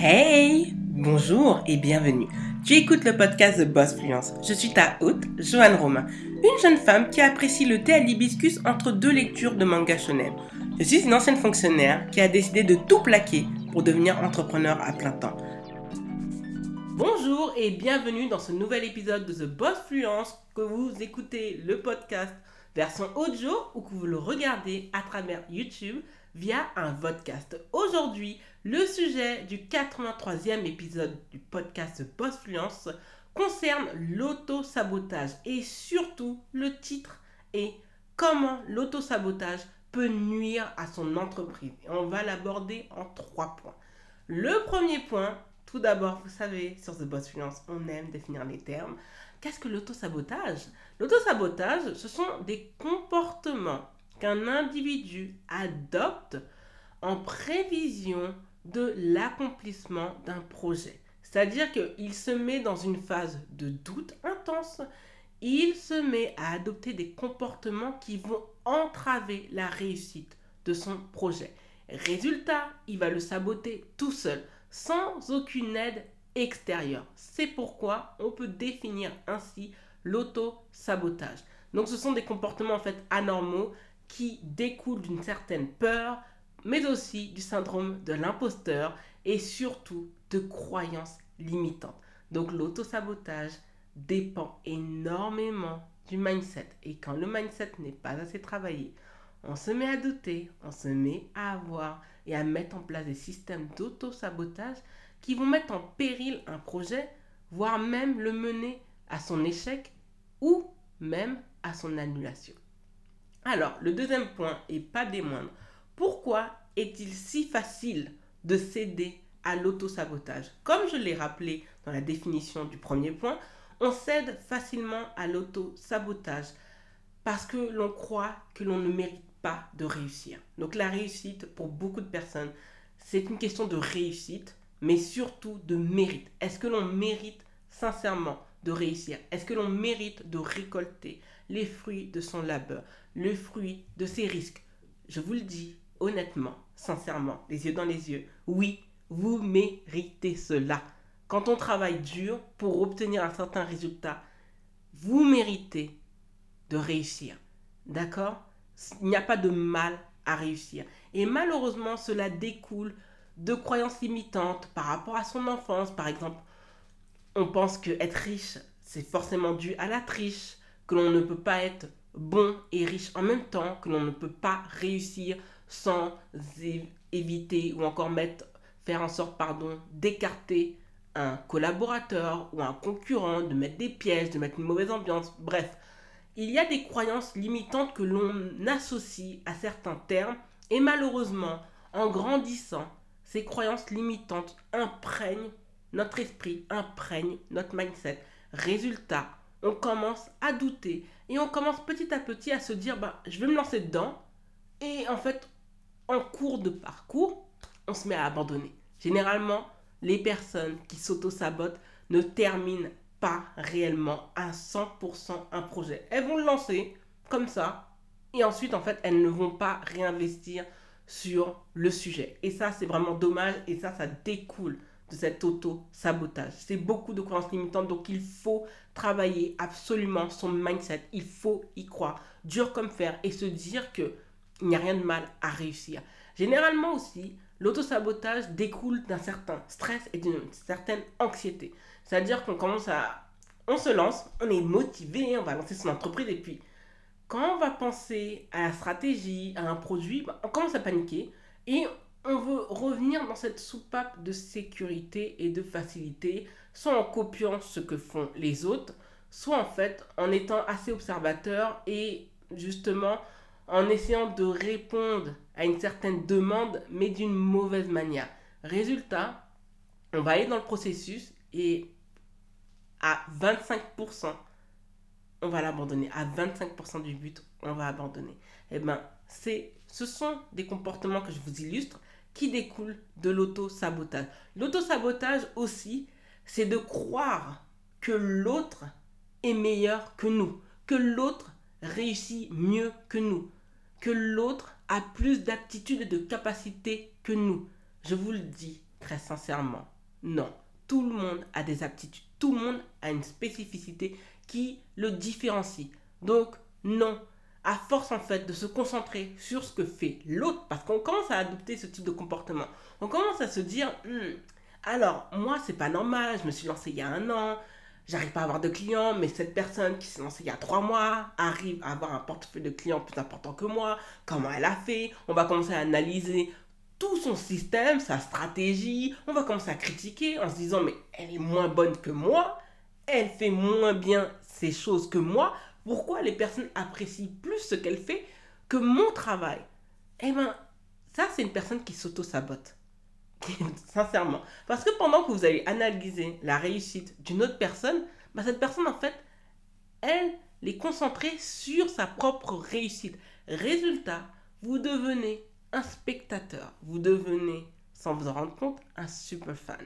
Hey Bonjour et bienvenue. Tu écoutes le podcast de Boss Fluence. Je suis ta hôte, Joanne Romain, une jeune femme qui apprécie le thé à l'hibiscus entre deux lectures de manga shonen. Je suis une ancienne fonctionnaire qui a décidé de tout plaquer pour devenir entrepreneur à plein temps. Bonjour et bienvenue dans ce nouvel épisode de The Boss Fluence que vous écoutez le podcast version audio ou que vous le regardez à travers YouTube via un podcast. Aujourd'hui, le sujet du 83e épisode du podcast Boss Fluence concerne l'auto-sabotage et surtout le titre est comment l'auto-sabotage peut nuire à son entreprise. on va l'aborder en trois points. Le premier point, tout d'abord, vous savez, sur The Boss Fluence, on aime définir les termes. Qu'est-ce que l'auto-sabotage? L'auto-sabotage, ce sont des comportements qu'un individu adopte en prévision de l'accomplissement d'un projet. C'est-à-dire qu'il se met dans une phase de doute intense, il se met à adopter des comportements qui vont entraver la réussite de son projet. Résultat, il va le saboter tout seul, sans aucune aide extérieure. C'est pourquoi on peut définir ainsi l'auto-sabotage. Donc ce sont des comportements en fait anormaux qui découlent d'une certaine peur, mais aussi du syndrome de l'imposteur et surtout de croyances limitantes. Donc l'auto-sabotage dépend énormément du mindset. Et quand le mindset n'est pas assez travaillé, on se met à douter, on se met à avoir et à mettre en place des systèmes d'auto-sabotage qui vont mettre en péril un projet, voire même le mener à son échec ou même à son annulation. Alors, le deuxième point, et pas des moindres, pourquoi est-il si facile de céder à l'auto-sabotage? Comme je l'ai rappelé dans la définition du premier point, on cède facilement à l'auto-sabotage parce que l'on croit que l'on ne mérite pas de réussir. Donc la réussite, pour beaucoup de personnes, c'est une question de réussite, mais surtout de mérite. Est-ce que l'on mérite sincèrement de réussir? Est-ce que l'on mérite de récolter les fruits de son labeur, le fruit de ses risques? Je vous le dis honnêtement, sincèrement, les yeux dans les yeux, oui, vous méritez cela. Quand on travaille dur pour obtenir un certain résultat, vous méritez de réussir. D'accord? Il n'y a pas de mal à réussir. Et malheureusement, cela découle de croyances limitantes par rapport à son enfance. Par exemple, on pense que être riche, c'est forcément dû à la triche, que l'on ne peut pas être bon et riche en même temps, que l'on ne peut pas réussir sans éviter ou encore mettre, faire en sorte pardon, d'écarter un collaborateur ou un concurrent, de mettre des pièges, de mettre une mauvaise ambiance, bref. Il y a des croyances limitantes que l'on associe à certains termes et malheureusement, en grandissant, ces croyances limitantes imprègnent notre esprit, imprègnent notre mindset. Résultat, on commence à douter et on commence petit à petit à se dire bah, je vais me lancer dedans. Et en fait, en cours de parcours, on se met à abandonner. Généralement, les personnes qui s'auto-sabotent ne terminent pas réellement à 100% un projet. Elles vont le lancer comme ça et ensuite, en fait, elles ne vont pas réinvestir sur le sujet. Et ça, c'est vraiment dommage et ça, ça découle de cet auto-sabotage. C'est beaucoup de croyances limitantes, donc il faut travailler absolument son mindset. Il faut y croire, dur comme fer, et se dire que il n'y a rien de mal à réussir. Généralement aussi, l'auto-sabotage découle d'un certain stress et d'une certaine anxiété. C'est-à-dire qu'on commence à... On se lance, on est motivé, on va lancer son entreprise et puis quand on va penser à la stratégie, à un produit, bah, on commence à paniquer et on veut revenir dans cette soupape de sécurité et de facilité, soit en copiant ce que font les autres, soit en fait en étant assez observateur et justement en essayant de répondre à une certaine demande, mais d'une mauvaise manière. Résultat, on va aller dans le processus et à 25%, on va l'abandonner. À 25% du but, on va abandonner. Eh bien, ce sont des comportements que je vous illustre qui découlent de l'auto-sabotage. L'auto-sabotage aussi, c'est de croire que l'autre est meilleur que nous, que l'autre réussit mieux que nous, que l'autre a plus d'aptitude et de capacité que nous. Je vous le dis très sincèrement, non. Tout le monde a des aptitudes. Tout le monde a une spécificité qui le différencie. Donc, non. À force, en fait, de se concentrer sur ce que fait l'autre, parce qu'on commence à adopter ce type de comportement, on commence à se dire, hmm, alors, moi, c'est pas normal, je me suis lancé il y a un an, j'arrive pas à avoir de clients, mais cette personne qui s'est lancée il y a trois mois arrive à avoir un portefeuille de clients plus important que moi. Comment elle a fait? On va commencer à analyser tout son système, sa stratégie. On va commencer à critiquer en se disant mais elle est moins bonne que moi, elle fait moins bien ces choses que moi. Pourquoi les personnes apprécient plus ce qu'elle fait que mon travail? Eh bien, ça c'est une personne qui s'auto-sabote. Sincèrement. Parce que pendant que vous allez analyser la réussite d'une autre personne, bah, cette personne, en fait, elle est concentrée sur sa propre réussite. Résultat, vous devenez un spectateur. Vous devenez, sans vous en rendre compte, un super fan.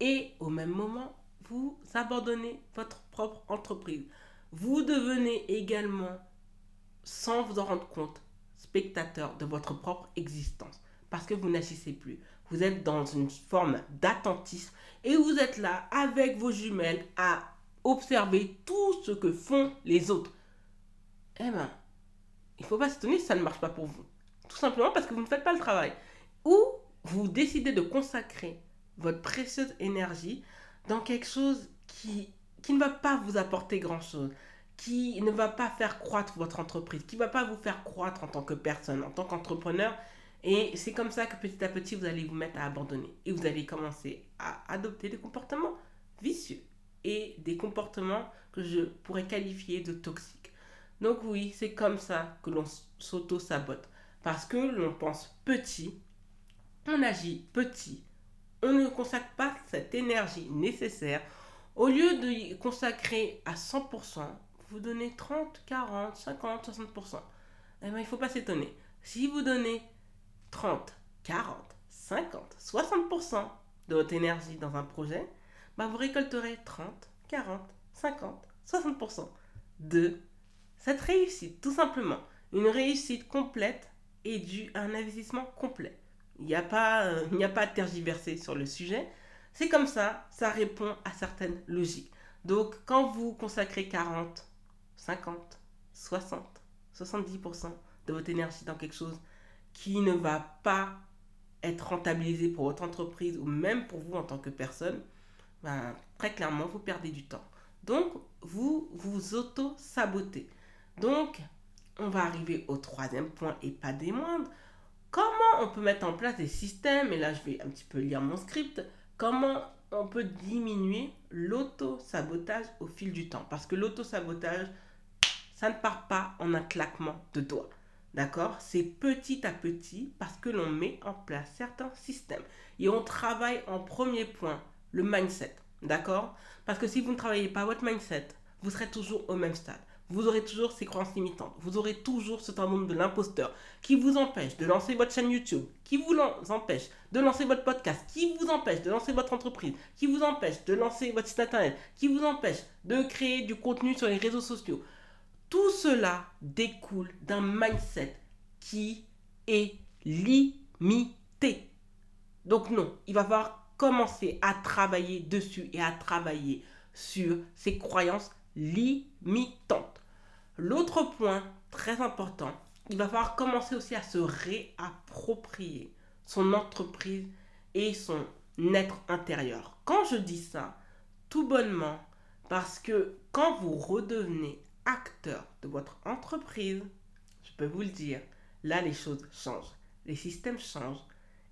Et au même moment, vous abandonnez votre propre entreprise. Vous devenez également, sans vous en rendre compte, spectateur de votre propre existence. Parce que vous n'agissez plus vous êtes dans une forme d'attentisme et vous êtes là avec vos jumelles à observer tout ce que font les autres. Eh bien, il faut pas s'étonner si ça ne marche pas pour vous. Tout simplement parce que vous ne faites pas le travail. Ou vous décidez de consacrer votre précieuse énergie dans quelque chose qui, qui ne va pas vous apporter grand-chose, qui ne va pas faire croître votre entreprise, qui ne va pas vous faire croître en tant que personne, en tant qu'entrepreneur, et c'est comme ça que petit à petit, vous allez vous mettre à abandonner. Et vous allez commencer à adopter des comportements vicieux et des comportements que je pourrais qualifier de toxiques. Donc oui, c'est comme ça que l'on s'auto-sabote. Parce que l'on pense petit, on agit petit, on ne consacre pas cette énergie nécessaire. Au lieu de consacrer à 100%, vous donnez 30, 40, 50, 60%. Eh bien, il ne faut pas s'étonner. Si vous donnez 30, 40, 50, 60% de votre énergie dans un projet, bah vous récolterez 30, 40, 50, 60% de cette réussite, tout simplement. Une réussite complète est due à un investissement complet. Il n'y a, pas, euh, il a pas à tergiverser sur le sujet. C'est comme ça, ça répond à certaines logiques. Donc, quand vous consacrez 40, 50, 60, 70% de votre énergie dans quelque chose qui ne va pas être rentabilisé pour votre entreprise ou même pour vous en tant que personne, ben, très clairement, vous perdez du temps. Donc, vous vous auto-sabotez. Donc, on va arriver au troisième point et pas des moindres. Comment on peut mettre en place des systèmes, et là je vais un petit peu lire mon script, comment on peut diminuer l'auto-sabotage au fil du temps? Parce que l'auto-sabotage, ça ne part pas en un claquement de doigts. D'accord? C'est petit à petit parce que l'on met en place certains systèmes. Et on travaille en premier point le mindset. D'accord? Parce que si vous ne travaillez pas votre mindset, vous serez toujours au même stade. Vous aurez toujours ces croyances limitantes. Vous aurez toujours ce syndrome de l'imposteur qui vous empêche de lancer votre chaîne YouTube, qui vous empêche de lancer votre podcast, qui vous empêche de lancer votre entreprise, qui vous empêche de lancer votre site internet, qui vous empêche de créer du contenu sur les réseaux sociaux. Tout cela découle d'un mindset qui est limité. Donc non, il va falloir commencer à travailler dessus et à travailler sur ces croyances limitantes. L'autre point très important, il va falloir commencer aussi à se réapproprier son entreprise et son être intérieur. Quand je dis ça, tout bonnement, parce que quand vous redevenez acteur de votre entreprise, je peux vous le dire, là les choses changent, les systèmes changent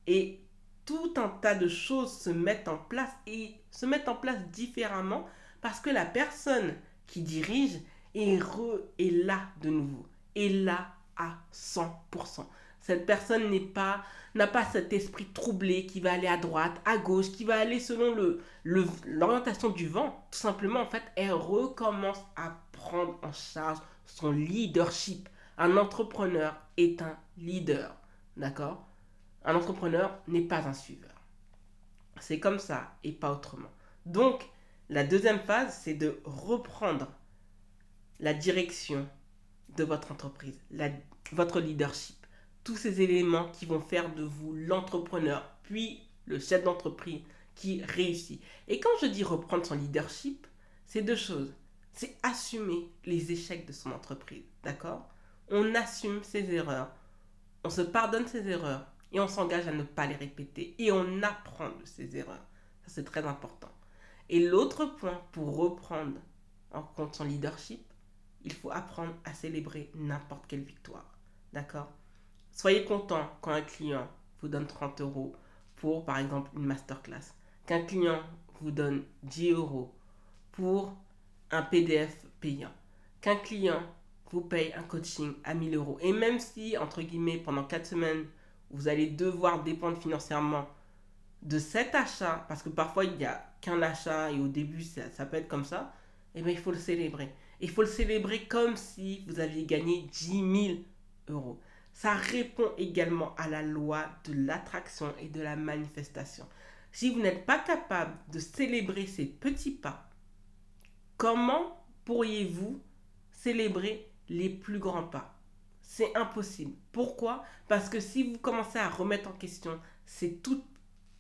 et tout un tas de choses se mettent en place et se mettent en place différemment parce que la personne qui dirige est, est là de nouveau, est là à 100%. Cette personne n'est pas n'a pas cet esprit troublé qui va aller à droite, à gauche, qui va aller selon le l'orientation du vent. Tout simplement, en fait, elle recommence à prendre en charge son leadership. Un entrepreneur est un leader, d'accord? Un entrepreneur n'est pas un suiveur. C'est comme ça et pas autrement. Donc, la deuxième phase, c'est de reprendre la direction de votre entreprise, votre leadership tous ces éléments qui vont faire de vous l'entrepreneur, puis le chef d'entreprise qui réussit. Et quand je dis reprendre son leadership, c'est deux choses. C'est assumer les échecs de son entreprise, d'accord? On assume ses erreurs, on se pardonne ses erreurs et on s'engage à ne pas les répéter et on apprend de ses erreurs. Ça, c'est très important. Et l'autre point pour reprendre en compte son leadership, il faut apprendre à célébrer n'importe quelle victoire. D'accord? Soyez content quand un client vous donne 30 euros pour, par exemple, une masterclass. Qu'un client vous donne 10 euros pour un PDF payant. Qu'un client vous paye un coaching à 1000 euros. Et même si, entre guillemets, pendant 4 semaines, vous allez devoir dépendre financièrement de cet achat, parce que parfois il n'y a qu'un achat et au début ça, ça, peut être comme ça, et eh bien il faut le célébrer. Il faut le célébrer comme si vous aviez gagné 10 000 euros. Ça répond également à la loi de l'attraction et de la manifestation. Si vous n'êtes pas capable de célébrer ces petits pas, comment pourriez-vous célébrer les plus grands pas? C'est impossible. Pourquoi? Parce que si vous commencez à remettre en question ces toutes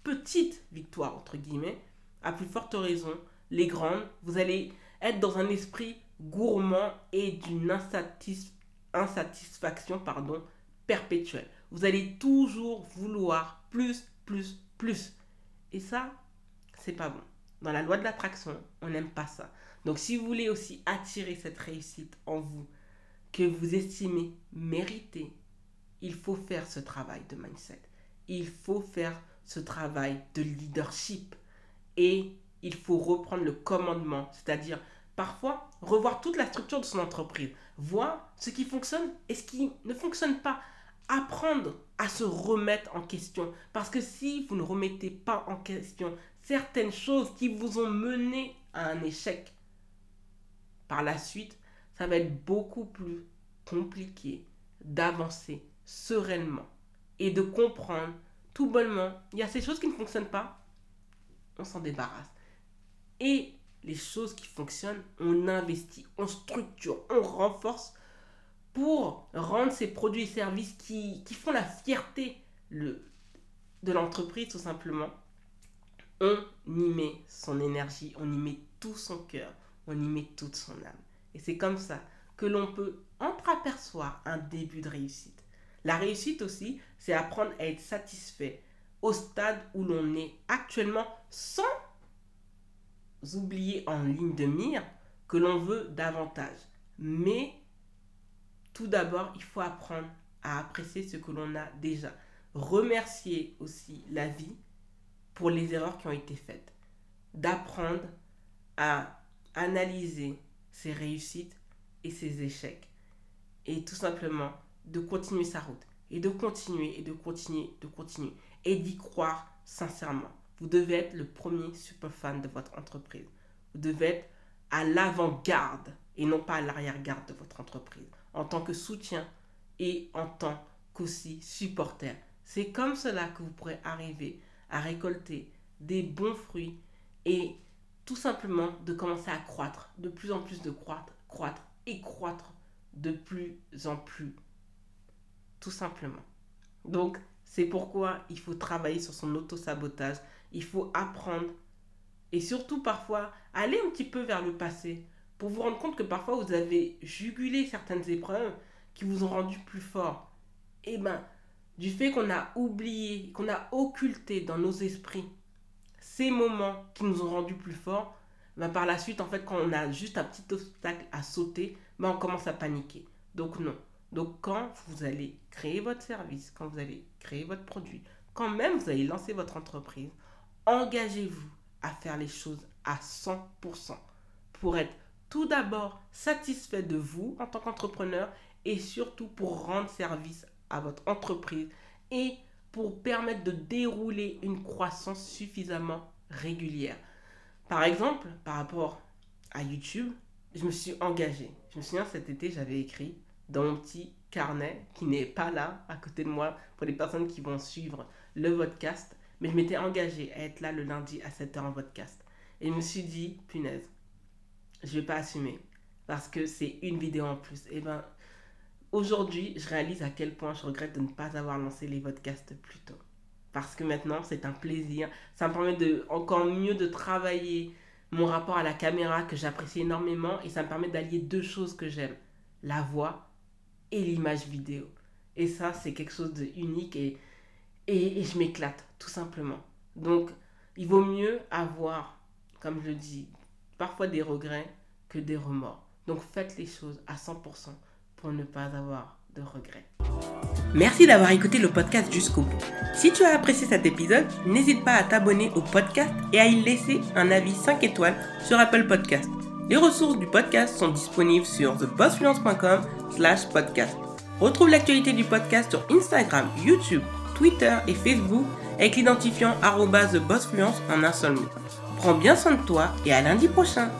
petites victoires, entre guillemets, à plus forte raison, les grandes, vous allez être dans un esprit gourmand et d'une insatisfaction perpétuelle. Vous allez toujours vouloir plus, plus, plus. Et ça, c'est pas bon. Dans la loi de l'attraction, on n'aime pas ça. Donc si vous voulez aussi attirer cette réussite en vous, que vous estimez mériter, il faut faire ce travail de mindset. Il faut faire ce travail de leadership. Et il faut reprendre le commandement, c'est-à-dire parfois revoir toute la structure de son entreprise, voir ce qui fonctionne et ce qui ne fonctionne pas. Apprendre à se remettre en question. Parce que si vous ne remettez pas en question certaines choses qui vous ont mené à un échec, par la suite, ça va être beaucoup plus compliqué d'avancer sereinement et de comprendre tout bonnement, il y a ces choses qui ne fonctionnent pas, on s'en débarrasse. Et les choses qui fonctionnent, on investit, on structure, on renforce pour rendre ces produits et services qui, font la fierté le, de l'entreprise tout simplement. On y met son énergie, on y met tout son cœur, on y met toute son âme. Et c'est comme ça que l'on peut entreapercevoir un début de réussite. La réussite aussi, c'est apprendre à être satisfait au stade où l'on est actuellement sans oublier en ligne de mire que l'on veut davantage. Mais tout d'abord, il faut apprendre à apprécier ce que l'on a déjà. Remercier aussi la vie pour les erreurs qui ont été faites. D'apprendre à analyser ses réussites et ses échecs. Et tout simplement de continuer sa route. Et de continuer, et de continuer, de continuer. Et d'y croire sincèrement. Vous devez être le premier super fan de votre entreprise. Vous devez être à l'avant-garde et non pas à l'arrière-garde de votre entreprise. En tant que soutien et en tant qu'aussi supporter. C'est comme cela que vous pourrez arriver à récolter des bons fruits et tout simplement de commencer à croître, de plus en plus de croître, croître et croître de plus en plus. Tout simplement. Donc, c'est pourquoi il faut travailler sur son auto-sabotage. Il faut apprendre et surtout parfois aller un petit peu vers le passé pour vous rendre compte que parfois vous avez jugulé certaines épreuves qui vous ont rendu plus fort. Et eh ben, du fait qu'on a oublié, qu'on a occulté dans nos esprits ces moments qui nous ont rendus plus forts, ben par la suite, en fait, quand on a juste un petit obstacle à sauter, ben on commence à paniquer. Donc non. Donc quand vous allez créer votre service, quand vous allez créer votre produit, quand même vous allez lancer votre entreprise, engagez-vous à faire les choses à 100% pour être tout d'abord satisfait de vous en tant qu'entrepreneur et surtout pour rendre service à votre entreprise pour permettre de dérouler une croissance suffisamment régulière. Par exemple, par rapport à YouTube, je me suis engagé. Je me souviens cet été, j'avais écrit dans mon petit carnet qui n'est pas là à côté de moi pour les personnes qui vont suivre le podcast. Mais je m'étais engagé à être là le lundi à 7h en podcast. Et je me suis dit, punaise, je vais pas assumer parce que c'est une vidéo en plus. Et ben, aujourd'hui, je réalise à quel point je regrette de ne pas avoir lancé les podcasts plus tôt. parce que maintenant c'est un plaisir. Ça me permet de encore mieux de travailler mon rapport à la caméra que j'apprécie énormément et ça me permet d'allier deux choses que j'aime, la voix et l'image vidéo. Et ça, c'est quelque chose de unique et, et, et je m'éclate, tout simplement. Donc, il vaut mieux avoir, comme je dis, parfois des regrets que des remords. Donc, faites les choses à 100% pour ne pas avoir de regrets. Merci d'avoir écouté le podcast jusqu'au bout. Si tu as apprécié cet épisode, n'hésite pas à t'abonner au podcast et à y laisser un avis 5 étoiles sur Apple Podcast. Les ressources du podcast sont disponibles sur thebossfluence.com slash podcast. Retrouve l'actualité du podcast sur Instagram, YouTube, Twitter et Facebook avec l'identifiant TheBossFluence en un seul mot. Prends bien soin de toi et à lundi prochain